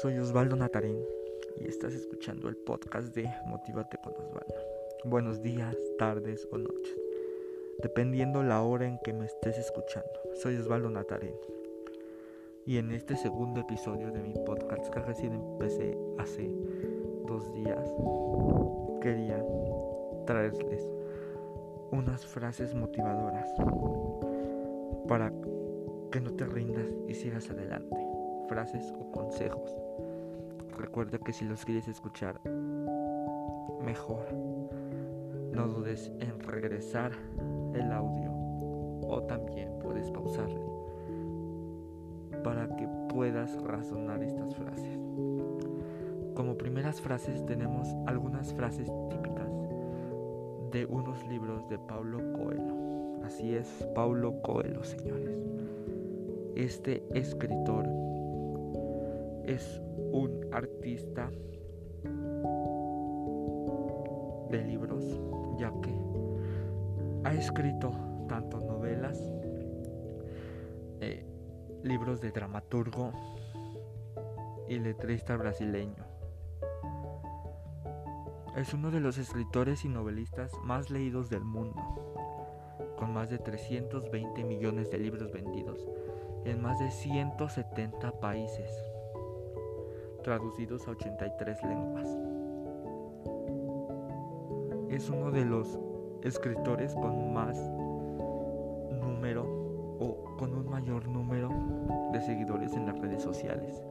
soy Osvaldo Natarín y estás escuchando el podcast de Motívate con Osvaldo. Buenos días, tardes o noches, dependiendo la hora en que me estés escuchando. Soy Osvaldo Natarín y en este segundo episodio de mi podcast que recién empecé hace dos días, quería traerles unas frases motivadoras para que no te rindas y sigas adelante frases o consejos. Recuerda que si los quieres escuchar mejor, no dudes en regresar el audio o también puedes pausarle para que puedas razonar estas frases. Como primeras frases tenemos algunas frases típicas de unos libros de Paulo Coelho. Así es, Paulo Coelho, señores. Este escritor es un artista de libros, ya que ha escrito tanto novelas, eh, libros de dramaturgo y letrista brasileño. Es uno de los escritores y novelistas más leídos del mundo, con más de 320 millones de libros vendidos en más de 170 países traducidos a 83 lenguas. Es uno de los escritores con más número o con un mayor número de seguidores en las redes sociales,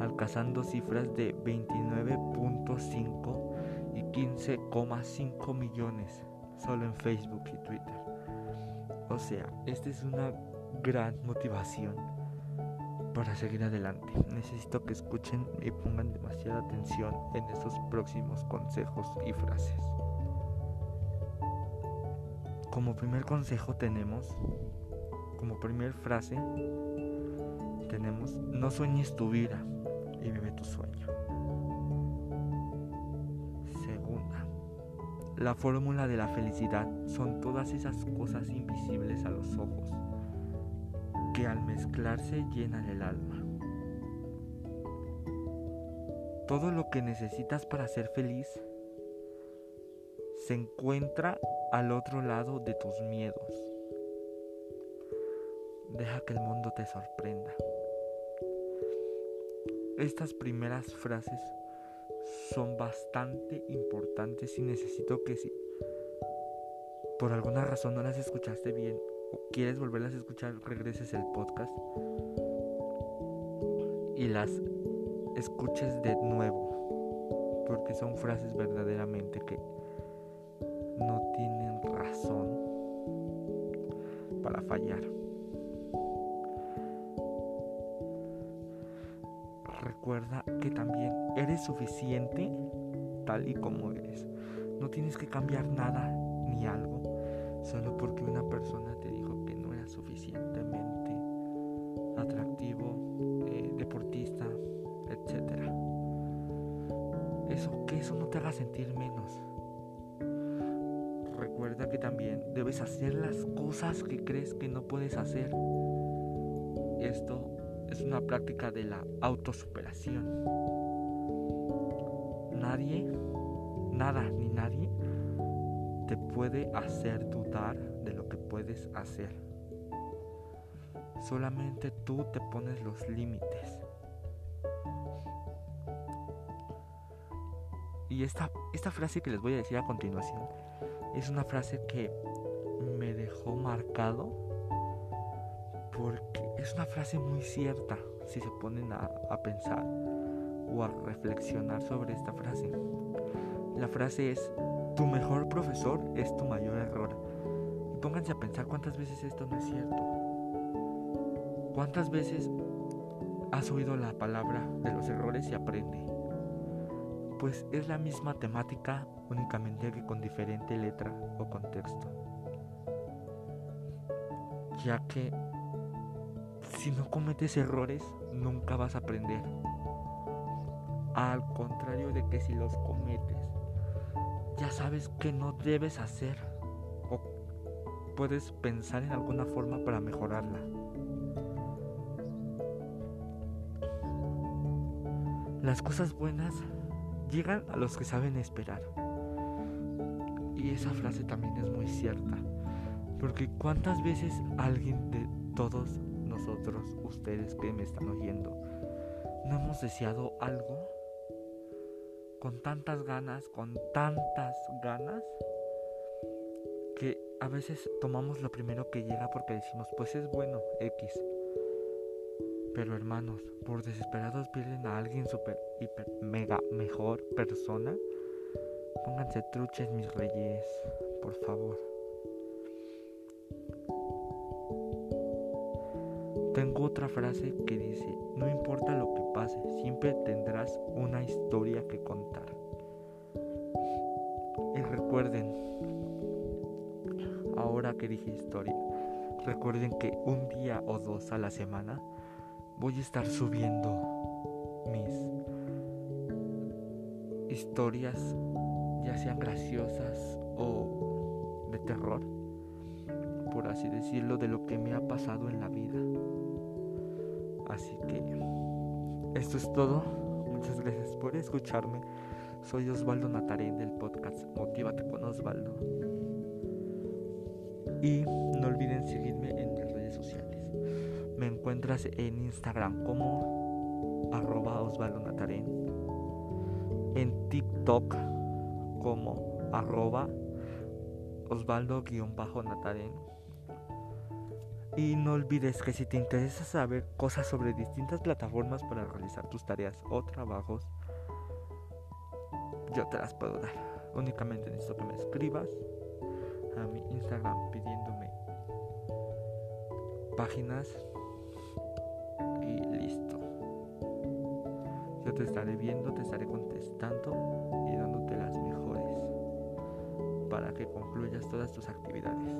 alcanzando cifras de 29.5 y 15,5 millones solo en Facebook y Twitter. O sea, esta es una gran motivación para seguir adelante. Necesito que escuchen y pongan demasiada atención en estos próximos consejos y frases. Como primer consejo tenemos, como primer frase, tenemos, no sueñes tu vida y vive tu sueño. Segunda, la fórmula de la felicidad son todas esas cosas invisibles a los ojos que al mezclarse llenan el alma. Todo lo que necesitas para ser feliz se encuentra al otro lado de tus miedos. Deja que el mundo te sorprenda. Estas primeras frases son bastante importantes y necesito que si por alguna razón no las escuchaste bien quieres volverlas a escuchar, regreses el podcast y las escuches de nuevo, porque son frases verdaderamente que no tienen razón para fallar. Recuerda que también eres suficiente tal y como eres. No tienes que cambiar nada ni algo solo porque una persona te dijo suficientemente atractivo, eh, deportista, etc. Eso, que eso no te haga sentir menos. Recuerda que también debes hacer las cosas que crees que no puedes hacer. Esto es una práctica de la autosuperación. Nadie, nada ni nadie te puede hacer dudar de lo que puedes hacer. Solamente tú te pones los límites. Y esta, esta frase que les voy a decir a continuación es una frase que me dejó marcado porque es una frase muy cierta si se ponen a, a pensar o a reflexionar sobre esta frase. La frase es, tu mejor profesor es tu mayor error. Y pónganse a pensar cuántas veces esto no es cierto. ¿Cuántas veces has oído la palabra de los errores y aprende? Pues es la misma temática únicamente que con diferente letra o contexto. Ya que si no cometes errores nunca vas a aprender. Al contrario de que si los cometes ya sabes que no debes hacer o puedes pensar en alguna forma para mejorarla. Las cosas buenas llegan a los que saben esperar. Y esa frase también es muy cierta. Porque cuántas veces alguien de todos nosotros, ustedes que me están oyendo, no hemos deseado algo con tantas ganas, con tantas ganas, que a veces tomamos lo primero que llega porque decimos, pues es bueno, X. Pero hermanos, por desesperados pierden a alguien super, hiper, mega, mejor persona. Pónganse truches, mis reyes, por favor. Tengo otra frase que dice, no importa lo que pase, siempre tendrás una historia que contar. Y recuerden, ahora que dije historia, recuerden que un día o dos a la semana voy a estar subiendo mis historias, ya sean graciosas o de terror, por así decirlo, de lo que me ha pasado en la vida. Así que esto es todo. Muchas gracias por escucharme. Soy Osvaldo Natarén del podcast Motívate con Osvaldo. Y no olviden seguirme en mis redes sociales. Me encuentras en Instagram como arroba Osvaldo Natarén. En TikTok como arroba Osvaldo-Natarén y no olvides que si te interesa saber cosas sobre distintas plataformas para realizar tus tareas o trabajos, yo te las puedo dar. Únicamente necesito que me escribas a mi Instagram pidiéndome páginas Yo te estaré viendo, te estaré contestando y dándote las mejores para que concluyas todas tus actividades.